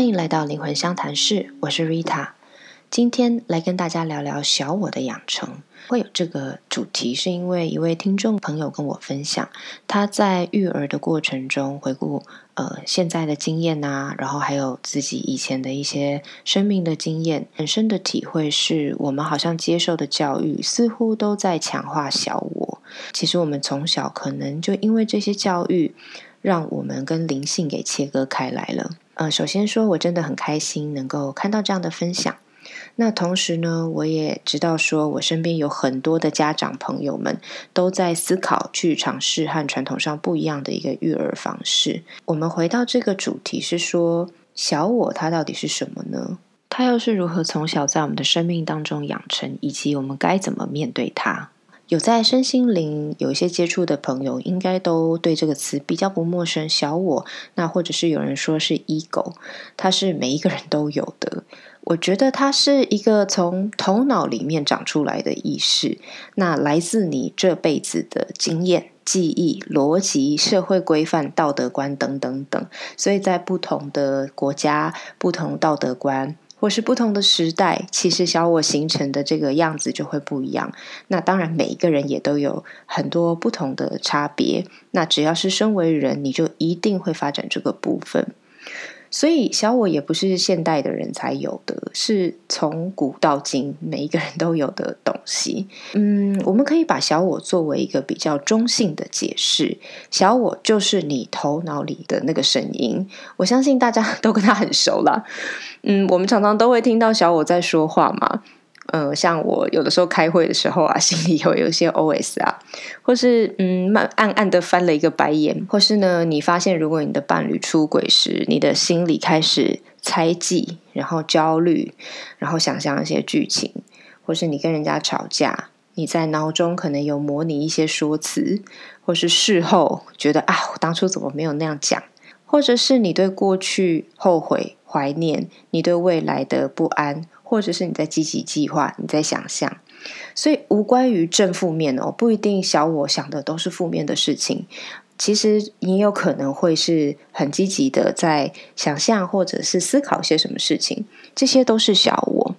欢迎来到灵魂相谈室，我是 Rita。今天来跟大家聊聊小我的养成。会有这个主题，是因为一位听众朋友跟我分享，他在育儿的过程中回顾呃现在的经验呐，然后还有自己以前的一些生命的经验，很深的体会是我们好像接受的教育似乎都在强化小我。其实我们从小可能就因为这些教育，让我们跟灵性给切割开来了。呃，首先说我真的很开心能够看到这样的分享。那同时呢，我也知道说我身边有很多的家长朋友们都在思考去尝试和传统上不一样的一个育儿方式。我们回到这个主题是说，小我它到底是什么呢？它又是如何从小在我们的生命当中养成，以及我们该怎么面对它？有在身心灵有一些接触的朋友，应该都对这个词比较不陌生。小我，那或者是有人说是 ego，它是每一个人都有的。我觉得它是一个从头脑里面长出来的意识，那来自你这辈子的经验、记忆、逻辑、社会规范、道德观等等等。所以在不同的国家、不同道德观。或是不同的时代，其实小我形成的这个样子就会不一样。那当然，每一个人也都有很多不同的差别。那只要是身为人，你就一定会发展这个部分。所以，小我也不是现代的人才有的，是从古到今每一个人都有的东西。嗯，我们可以把小我作为一个比较中性的解释，小我就是你头脑里的那个声音。我相信大家 都跟他很熟了。嗯，我们常常都会听到小我在说话嘛。呃，像我有的时候开会的时候啊，心里会有一些 OS 啊，或是嗯，慢暗暗的翻了一个白眼，或是呢，你发现如果你的伴侣出轨时，你的心里开始猜忌，然后焦虑，然后想象一些剧情，或是你跟人家吵架，你在脑中可能有模拟一些说辞，或是事后觉得啊，我当初怎么没有那样讲，或者是你对过去后悔、怀念，你对未来的不安。或者是你在积极计划，你在想象，所以无关于正负面哦，不一定小我想的都是负面的事情。其实你有可能会是很积极的在想象，或者是思考些什么事情，这些都是小我。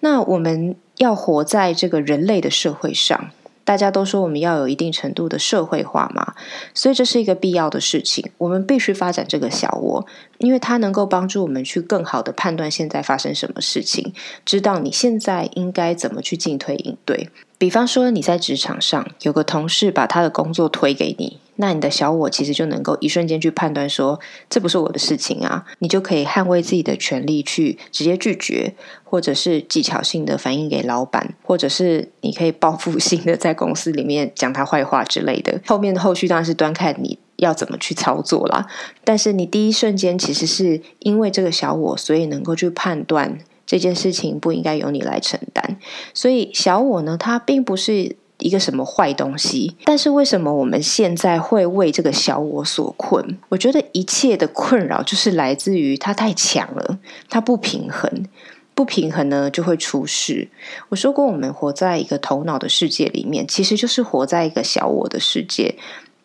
那我们要活在这个人类的社会上。大家都说我们要有一定程度的社会化嘛，所以这是一个必要的事情。我们必须发展这个小我，因为它能够帮助我们去更好的判断现在发生什么事情，知道你现在应该怎么去进退应对。比方说你在职场上有个同事把他的工作推给你。那你的小我其实就能够一瞬间去判断说，这不是我的事情啊，你就可以捍卫自己的权利去直接拒绝，或者是技巧性的反映给老板，或者是你可以报复性的在公司里面讲他坏话之类的。后面的后续当然是端看你要怎么去操作啦。但是你第一瞬间其实是因为这个小我，所以能够去判断这件事情不应该由你来承担。所以小我呢，它并不是。一个什么坏东西？但是为什么我们现在会为这个小我所困？我觉得一切的困扰就是来自于它太强了，它不平衡，不平衡呢就会出事。我说过，我们活在一个头脑的世界里面，其实就是活在一个小我的世界。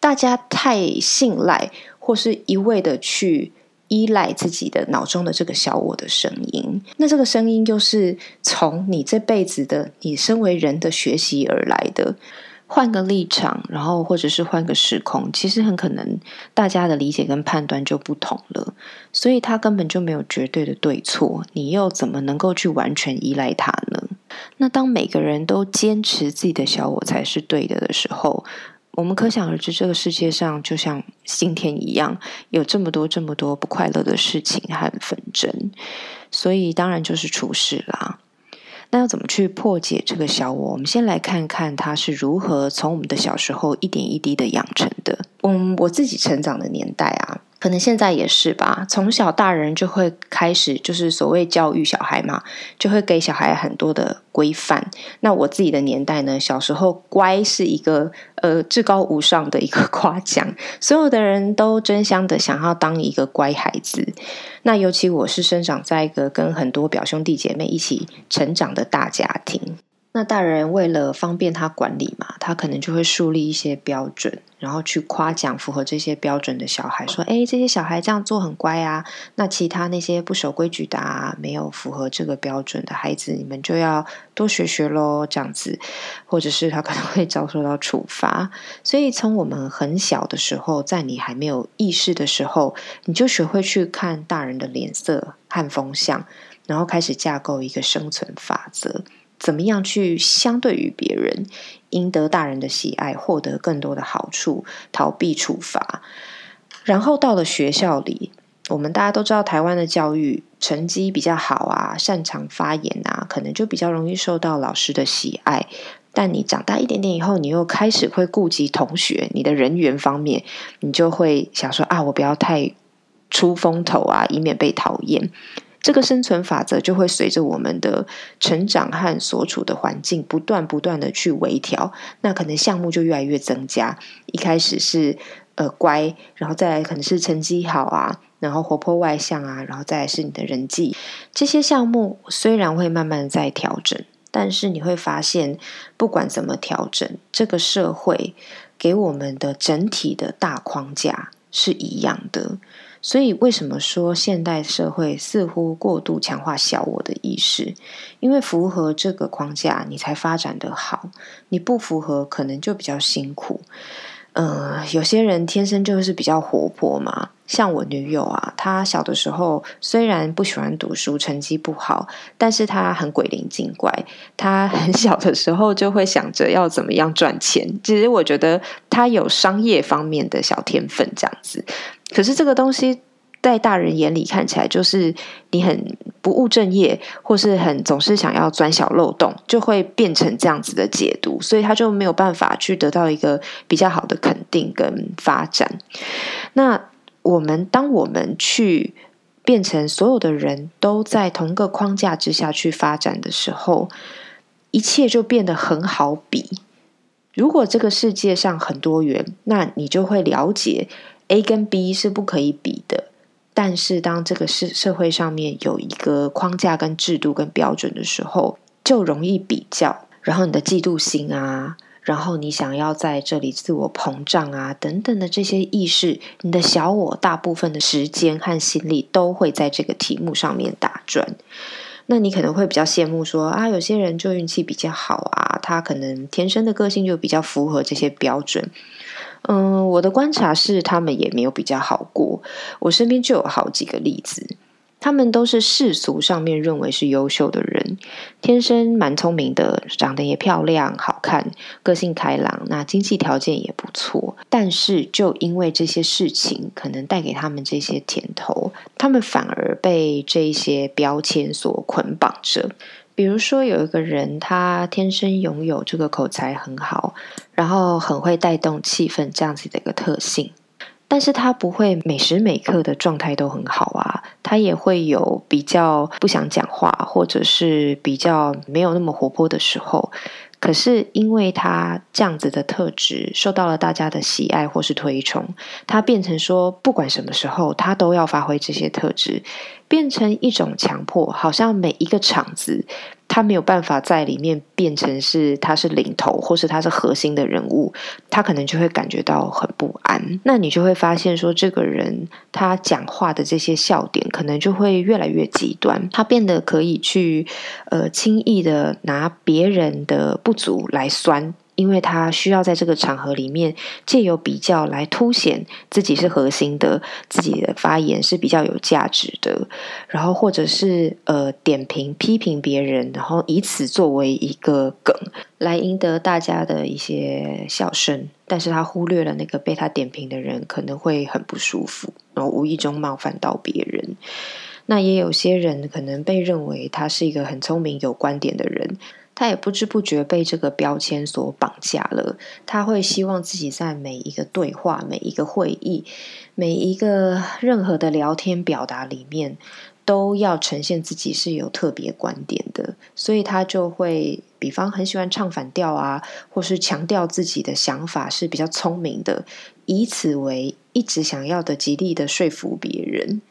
大家太信赖，或是一味的去。依赖自己的脑中的这个小我的声音，那这个声音就是从你这辈子的你身为人的学习而来的。换个立场，然后或者是换个时空，其实很可能大家的理解跟判断就不同了。所以它根本就没有绝对的对错，你又怎么能够去完全依赖它呢？那当每个人都坚持自己的小我才是对的的时候。我们可想而知，这个世界上就像今天一样，有这么多、这么多不快乐的事情和纷争，所以当然就是出事啦。那要怎么去破解这个小我？我们先来看看它是如何从我们的小时候一点一滴的养成的。嗯，我自己成长的年代啊。可能现在也是吧，从小大人就会开始，就是所谓教育小孩嘛，就会给小孩很多的规范。那我自己的年代呢，小时候乖是一个呃至高无上的一个 夸奖，所有的人都争相的想要当一个乖孩子。那尤其我是生长在一个跟很多表兄弟姐妹一起成长的大家庭。那大人为了方便他管理嘛，他可能就会树立一些标准，然后去夸奖符合这些标准的小孩，说：“哎，这些小孩这样做很乖啊。”那其他那些不守规矩的、啊、没有符合这个标准的孩子，你们就要多学学喽，这样子，或者是他可能会遭受到处罚。所以从我们很小的时候，在你还没有意识的时候，你就学会去看大人的脸色和风向，然后开始架构一个生存法则。怎么样去相对于别人，赢得大人的喜爱，获得更多的好处，逃避处罚？然后到了学校里，我们大家都知道，台湾的教育成绩比较好啊，擅长发言啊，可能就比较容易受到老师的喜爱。但你长大一点点以后，你又开始会顾及同学，你的人缘方面，你就会想说啊，我不要太出风头啊，以免被讨厌。这个生存法则就会随着我们的成长和所处的环境不断不断的去微调，那可能项目就越来越增加。一开始是呃乖，然后再来可能是成绩好啊，然后活泼外向啊，然后再来是你的人际。这些项目虽然会慢慢在调整，但是你会发现，不管怎么调整，这个社会给我们的整体的大框架是一样的。所以，为什么说现代社会似乎过度强化小我的意识？因为符合这个框架，你才发展的好；你不符合，可能就比较辛苦。嗯，有些人天生就是比较活泼嘛，像我女友啊，她小的时候虽然不喜欢读书，成绩不好，但是她很鬼灵精怪。她很小的时候就会想着要怎么样赚钱。其实我觉得她有商业方面的小天分，这样子。可是这个东西在大人眼里看起来，就是你很不务正业，或是很总是想要钻小漏洞，就会变成这样子的解读，所以他就没有办法去得到一个比较好的肯定跟发展。那我们当我们去变成所有的人都在同个框架之下去发展的时候，一切就变得很好比。如果这个世界上很多元，那你就会了解。A 跟 B 是不可以比的，但是当这个社社会上面有一个框架、跟制度、跟标准的时候，就容易比较，然后你的嫉妒心啊，然后你想要在这里自我膨胀啊，等等的这些意识，你的小我大部分的时间和心力都会在这个题目上面打转。那你可能会比较羡慕说啊，有些人就运气比较好啊，他可能天生的个性就比较符合这些标准。嗯，我的观察是，他们也没有比较好过。我身边就有好几个例子，他们都是世俗上面认为是优秀的人，天生蛮聪明的，长得也漂亮、好看，个性开朗，那经济条件也不错。但是，就因为这些事情可能带给他们这些甜头，他们反而被这些标签所捆绑着。比如说，有一个人，他天生拥有这个口才很好，然后很会带动气氛这样子的一个特性，但是他不会每时每刻的状态都很好啊，他也会有比较不想讲话，或者是比较没有那么活泼的时候。可是，因为他这样子的特质受到了大家的喜爱或是推崇，他变成说，不管什么时候，他都要发挥这些特质，变成一种强迫，好像每一个场子。他没有办法在里面变成是他是领头，或是他是核心的人物，他可能就会感觉到很不安。那你就会发现说，这个人他讲话的这些笑点，可能就会越来越极端。他变得可以去呃轻易的拿别人的不足来酸。因为他需要在这个场合里面借由比较来凸显自己是核心的，自己的发言是比较有价值的，然后或者是呃点评批评别人，然后以此作为一个梗来赢得大家的一些笑声。但是他忽略了那个被他点评的人可能会很不舒服，然后无意中冒犯到别人。那也有些人可能被认为他是一个很聪明、有观点的人。他也不知不觉被这个标签所绑架了。他会希望自己在每一个对话、每一个会议、每一个任何的聊天表达里面，都要呈现自己是有特别观点的。所以他就会，比方很喜欢唱反调啊，或是强调自己的想法是比较聪明的，以此为一直想要的极力的说服别人。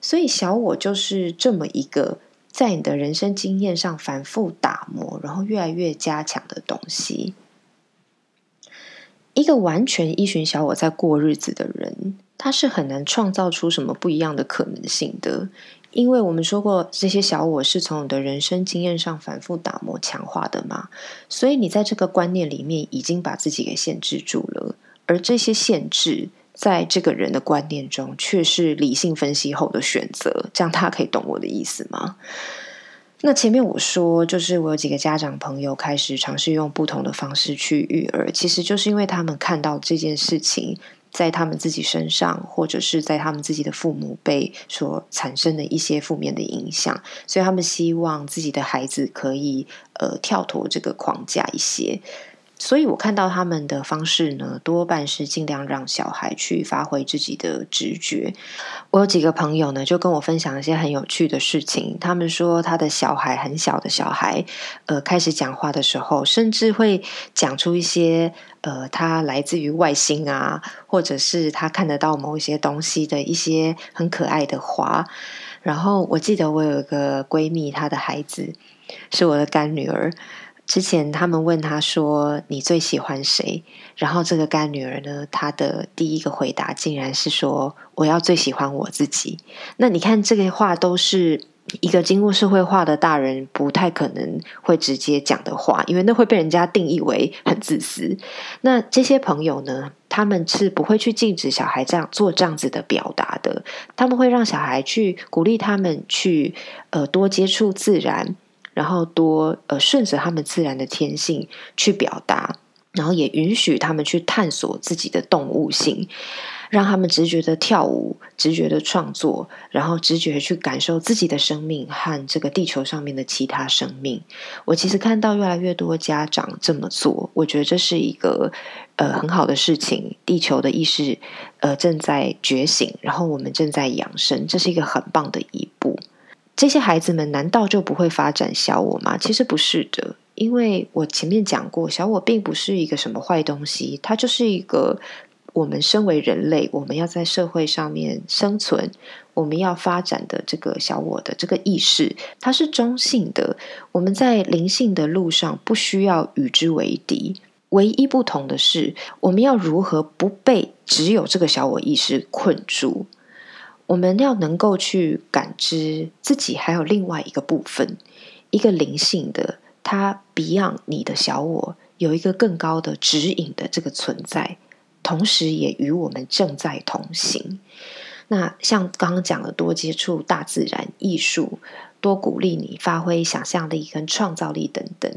所以小我就是这么一个。在你的人生经验上反复打磨，然后越来越加强的东西。一个完全依循小我在过日子的人，他是很难创造出什么不一样的可能性的。因为我们说过，这些小我是从你的人生经验上反复打磨、强化的嘛，所以你在这个观念里面已经把自己给限制住了。而这些限制，在这个人的观念中，却是理性分析后的选择。这样，他可以懂我的意思吗？那前面我说，就是我有几个家长朋友开始尝试用不同的方式去育儿，其实就是因为他们看到这件事情。在他们自己身上，或者是在他们自己的父母辈所产生的一些负面的影响，所以他们希望自己的孩子可以呃跳脱这个框架一些。所以我看到他们的方式呢，多半是尽量让小孩去发挥自己的直觉。我有几个朋友呢，就跟我分享一些很有趣的事情。他们说，他的小孩很小的小孩，呃，开始讲话的时候，甚至会讲出一些呃，他来自于外星啊，或者是他看得到某一些东西的一些很可爱的话。然后我记得我有一个闺蜜，她的孩子是我的干女儿。之前他们问他说：“你最喜欢谁？”然后这个干女儿呢，她的第一个回答竟然是说：“我要最喜欢我自己。”那你看，这个话都是一个经过社会化的大人不太可能会直接讲的话，因为那会被人家定义为很自私。那这些朋友呢，他们是不会去禁止小孩这样做这样子的表达的，他们会让小孩去鼓励他们去呃多接触自然。然后多呃顺着他们自然的天性去表达，然后也允许他们去探索自己的动物性，让他们直觉的跳舞，直觉的创作，然后直觉去感受自己的生命和这个地球上面的其他生命。我其实看到越来越多家长这么做，我觉得这是一个呃很好的事情。地球的意识呃正在觉醒，然后我们正在养生，这是一个很棒的一步。这些孩子们难道就不会发展小我吗？其实不是的，因为我前面讲过，小我并不是一个什么坏东西，它就是一个我们身为人类，我们要在社会上面生存，我们要发展的这个小我的这个意识，它是中性的。我们在灵性的路上不需要与之为敌，唯一不同的是，我们要如何不被只有这个小我意识困住。我们要能够去感知自己还有另外一个部分，一个灵性的，它 Beyond 你的小我有一个更高的指引的这个存在，同时也与我们正在同行。那像刚刚讲的，多接触大自然、艺术，多鼓励你发挥想象力跟创造力等等。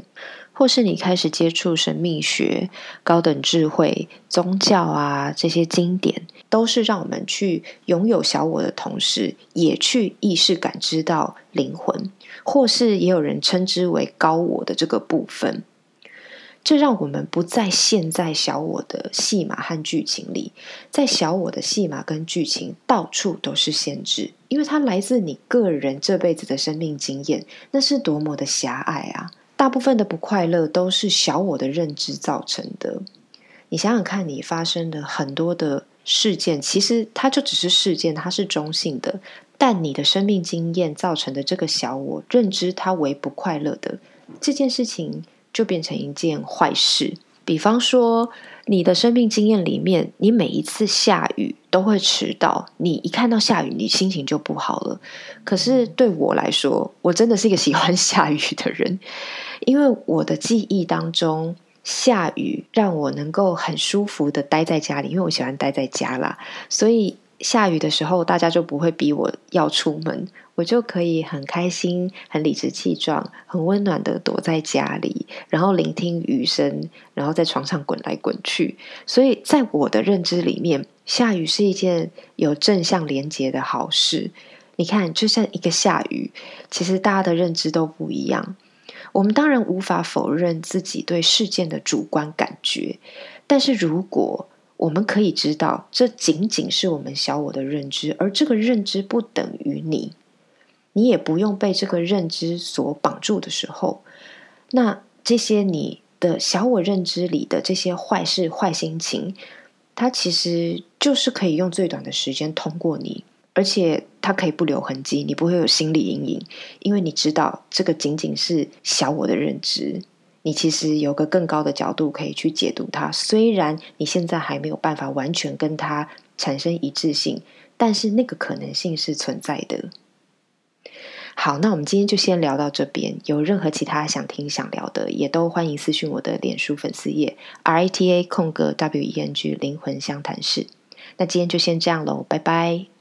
或是你开始接触神秘学、高等智慧、宗教啊，这些经典，都是让我们去拥有小我的同时，也去意识感知到灵魂，或是也有人称之为高我的这个部分。这让我们不再陷在小我的戏码和剧情里，在小我的戏码跟剧情到处都是限制，因为它来自你个人这辈子的生命经验，那是多么的狭隘啊！大部分的不快乐都是小我的认知造成的。你想想看，你发生的很多的事件，其实它就只是事件，它是中性的。但你的生命经验造成的这个小我认知它为不快乐的这件事情，就变成一件坏事。比方说，你的生命经验里面，你每一次下雨都会迟到，你一看到下雨，你心情就不好了。可是对我来说，我真的是一个喜欢下雨的人。因为我的记忆当中，下雨让我能够很舒服的待在家里，因为我喜欢待在家啦，所以下雨的时候，大家就不会逼我要出门，我就可以很开心、很理直气壮、很温暖的躲在家里，然后聆听雨声，然后在床上滚来滚去。所以在我的认知里面，下雨是一件有正向连接的好事。你看，就像一个下雨，其实大家的认知都不一样。我们当然无法否认自己对事件的主观感觉，但是如果我们可以知道，这仅仅是我们小我的认知，而这个认知不等于你，你也不用被这个认知所绑住的时候，那这些你的小我认知里的这些坏事、坏心情，它其实就是可以用最短的时间通过你。而且它可以不留痕迹，你不会有心理阴影，因为你知道这个仅仅是小我的认知。你其实有个更高的角度可以去解读它，虽然你现在还没有办法完全跟它产生一致性，但是那个可能性是存在的。好，那我们今天就先聊到这边。有任何其他想听、想聊的，也都欢迎私讯我的脸书粉丝页 R I T A 空格 W E N G 灵魂相谈室。那今天就先这样喽，拜拜。